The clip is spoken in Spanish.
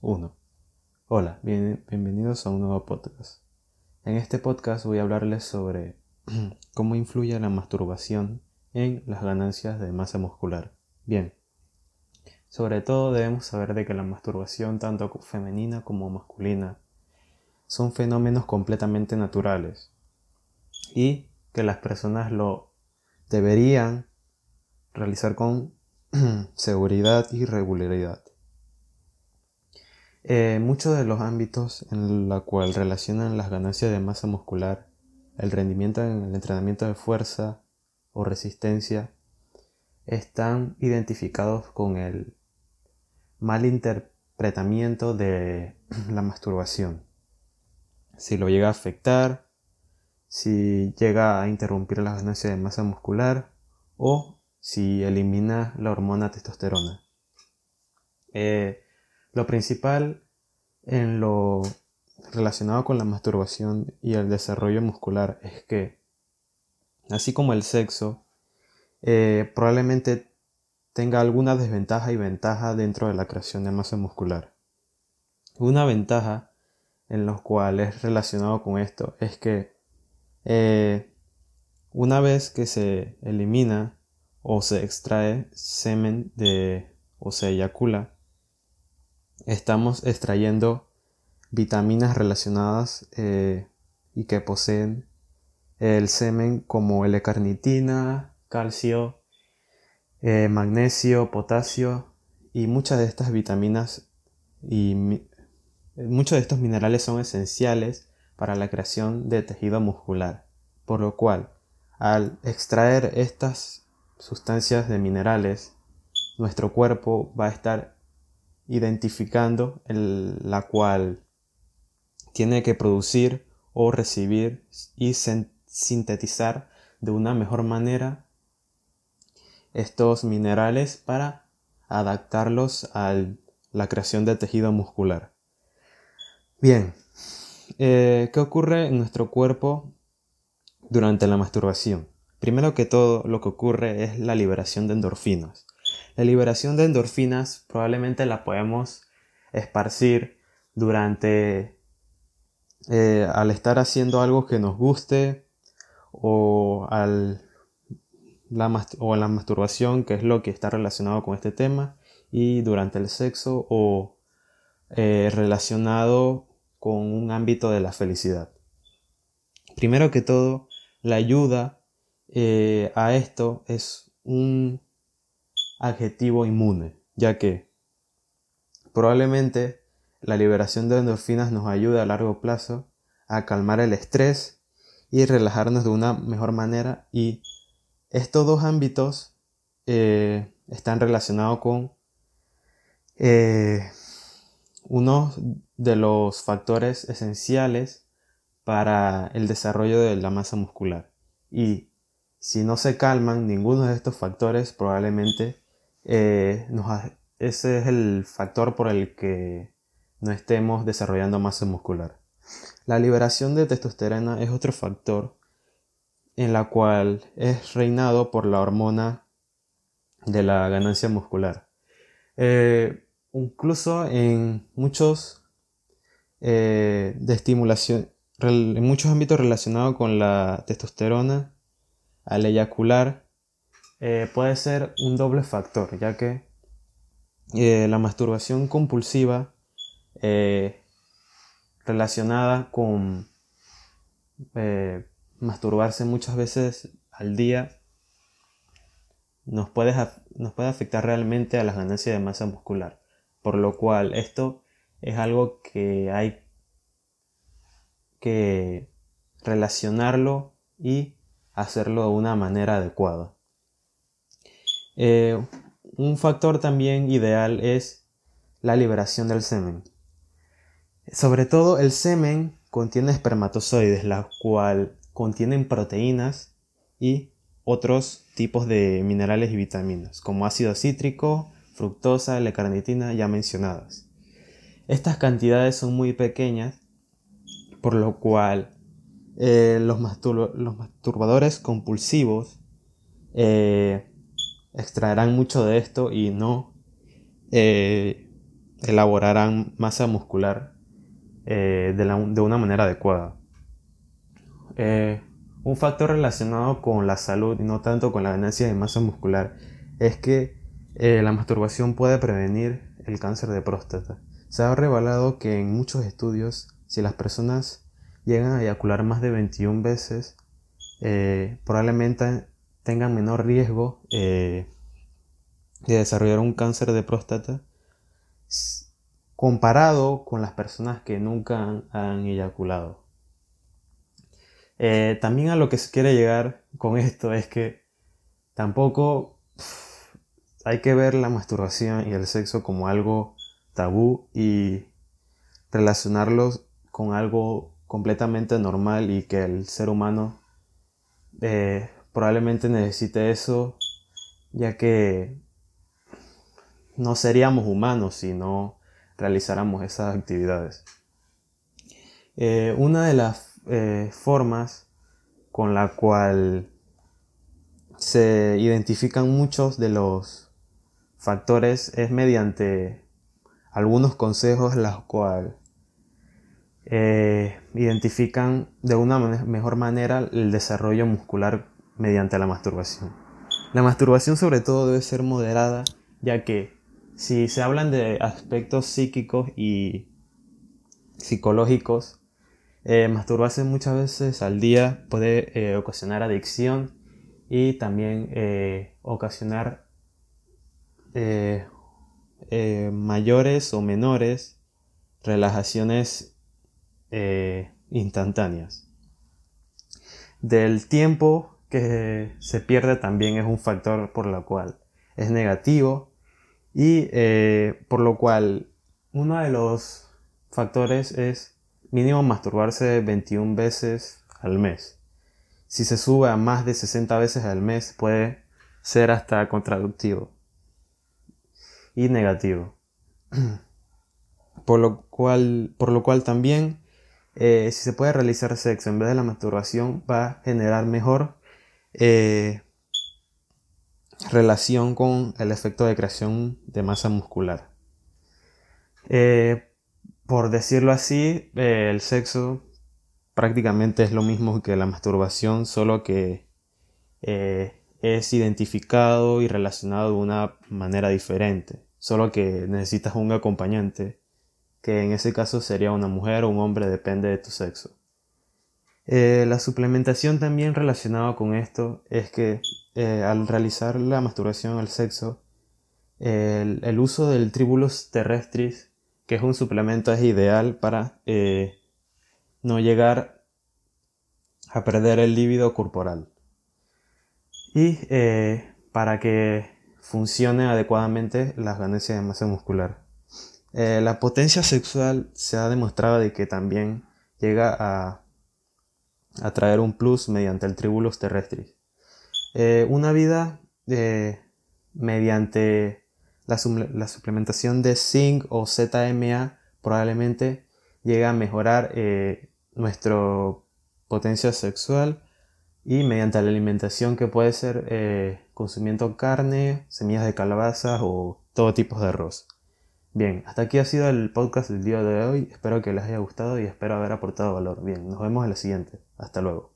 1. Hola, bienvenidos a un nuevo podcast. En este podcast voy a hablarles sobre cómo influye la masturbación en las ganancias de masa muscular. Bien, sobre todo debemos saber de que la masturbación tanto femenina como masculina son fenómenos completamente naturales y que las personas lo deberían realizar con seguridad y regularidad. Eh, muchos de los ámbitos en los cuales relacionan las ganancias de masa muscular, el rendimiento en el entrenamiento de fuerza o resistencia, están identificados con el mal interpretamiento de la masturbación. Si lo llega a afectar, si llega a interrumpir las ganancias de masa muscular o si elimina la hormona testosterona. Eh, lo principal en lo relacionado con la masturbación y el desarrollo muscular es que, así como el sexo, eh, probablemente tenga alguna desventaja y ventaja dentro de la creación de masa muscular. Una ventaja en lo cual es relacionado con esto es que eh, una vez que se elimina o se extrae semen de o se eyacula estamos extrayendo vitaminas relacionadas eh, y que poseen el semen como L-carnitina, calcio, eh, magnesio, potasio y muchas de estas vitaminas y muchos de estos minerales son esenciales para la creación de tejido muscular, por lo cual al extraer estas sustancias de minerales, nuestro cuerpo va a estar identificando la cual tiene que producir o recibir y sintetizar de una mejor manera estos minerales para adaptarlos a la creación de tejido muscular. Bien, eh, ¿qué ocurre en nuestro cuerpo durante la masturbación? Primero que todo, lo que ocurre es la liberación de endorfinas. La liberación de endorfinas probablemente la podemos esparcir durante eh, al estar haciendo algo que nos guste o al la, o la masturbación que es lo que está relacionado con este tema y durante el sexo o eh, relacionado con un ámbito de la felicidad. Primero que todo, la ayuda eh, a esto es un adjetivo inmune, ya que probablemente la liberación de endorfinas nos ayuda a largo plazo a calmar el estrés y relajarnos de una mejor manera. Y estos dos ámbitos eh, están relacionados con eh, uno de los factores esenciales para el desarrollo de la masa muscular. Y si no se calman ninguno de estos factores probablemente eh, ese es el factor por el que no estemos desarrollando masa muscular. La liberación de testosterona es otro factor en la cual es reinado por la hormona de la ganancia muscular. Eh, incluso en muchos eh, de estimulación, en muchos ámbitos relacionados con la testosterona, al eyacular eh, puede ser un doble factor, ya que eh, la masturbación compulsiva eh, relacionada con masturbarse muchas veces al día nos puede, nos puede afectar realmente a las ganancias de masa muscular. Por lo cual esto es algo que hay que relacionarlo y hacerlo de una manera adecuada. Eh, un factor también ideal es la liberación del semen. Sobre todo el semen contiene espermatozoides, la cual contienen proteínas y otros tipos de minerales y vitaminas, como ácido cítrico, fructosa, L-carnitina ya mencionadas. Estas cantidades son muy pequeñas, por lo cual eh, los, masturbadores compulsivos eh, extraerán mucho de esto y no eh, elaborarán masa muscular de, de, una manera adecuada. un factor relacionado con la salud y no tanto con la ganancia de masa muscular es que la masturbación puede prevenir el cáncer de próstata. Se ha revelado que en muchos estudios, si las personas llegan a eyacular más de 21 veces, eh, probablemente tengan menor riesgo eh, de desarrollar un cáncer de próstata comparado con las personas que nunca han, eyaculado. Eh, también a lo que se quiere llegar con esto es que tampoco hay que ver la masturbación y el sexo como algo tabú y relacionarlos con algo completamente normal y que el ser humano eh, probablemente necesite eso ya que no seríamos humanos si no realizáramos esas actividades. Eh, una de las eh, formas con la cual se identifican muchos de los factores es mediante algunos consejos los cuales eh, identifican de una mejor manera el desarrollo muscular mediante la masturbación. La masturbación sobre todo debe ser moderada ya que si se hablan de aspectos psíquicos y psicológicos, eh, masturbarse muchas veces al día puede eh, ocasionar adicción y también ocasionar eh, mayores o menores relajaciones instantáneas. Del tiempo que se pierde también es un factor por lo cual es negativo y eh, por lo cual uno de los factores es mínimo masturbarse 21 veces al mes. Si se sube a más de 60 veces al mes puede ser hasta contradictivo y negativo. Por lo cual, por lo cual también, eh, si se puede realizar sexo en vez de la masturbación, va a generar mejor eh, relación con el efecto de creación de masa muscular. Eh, por decirlo así, el sexo prácticamente es lo mismo que la masturbación, solo que es identificado y relacionado de una manera diferente solo que necesitas un acompañante, que en ese caso sería una mujer o un hombre, depende de tu sexo. Eh, la suplementación también relacionada con esto es que eh, al realizar la masturbación al sexo, el, uso del tribulus terrestris, que es un suplemento, es ideal para eh, no llegar a perder el líbido corporal. Y para que funcione adecuadamente las ganancias de masa muscular. La potencia sexual se ha demostrado de que también llega a, traer un plus mediante el tribulus terrestris. Eh, una vida eh, mediante la, suplementación de zinc o ZMA probablemente llega a mejorar nuestra potencia sexual y mediante la alimentación que puede ser eh, consumiendo carne, semillas de calabaza o todo tipo de arroz. Bien, hasta aquí ha sido el podcast del día de hoy. Espero que les haya gustado y espero haber aportado valor. Bien, nos vemos en la siguiente. Hasta luego.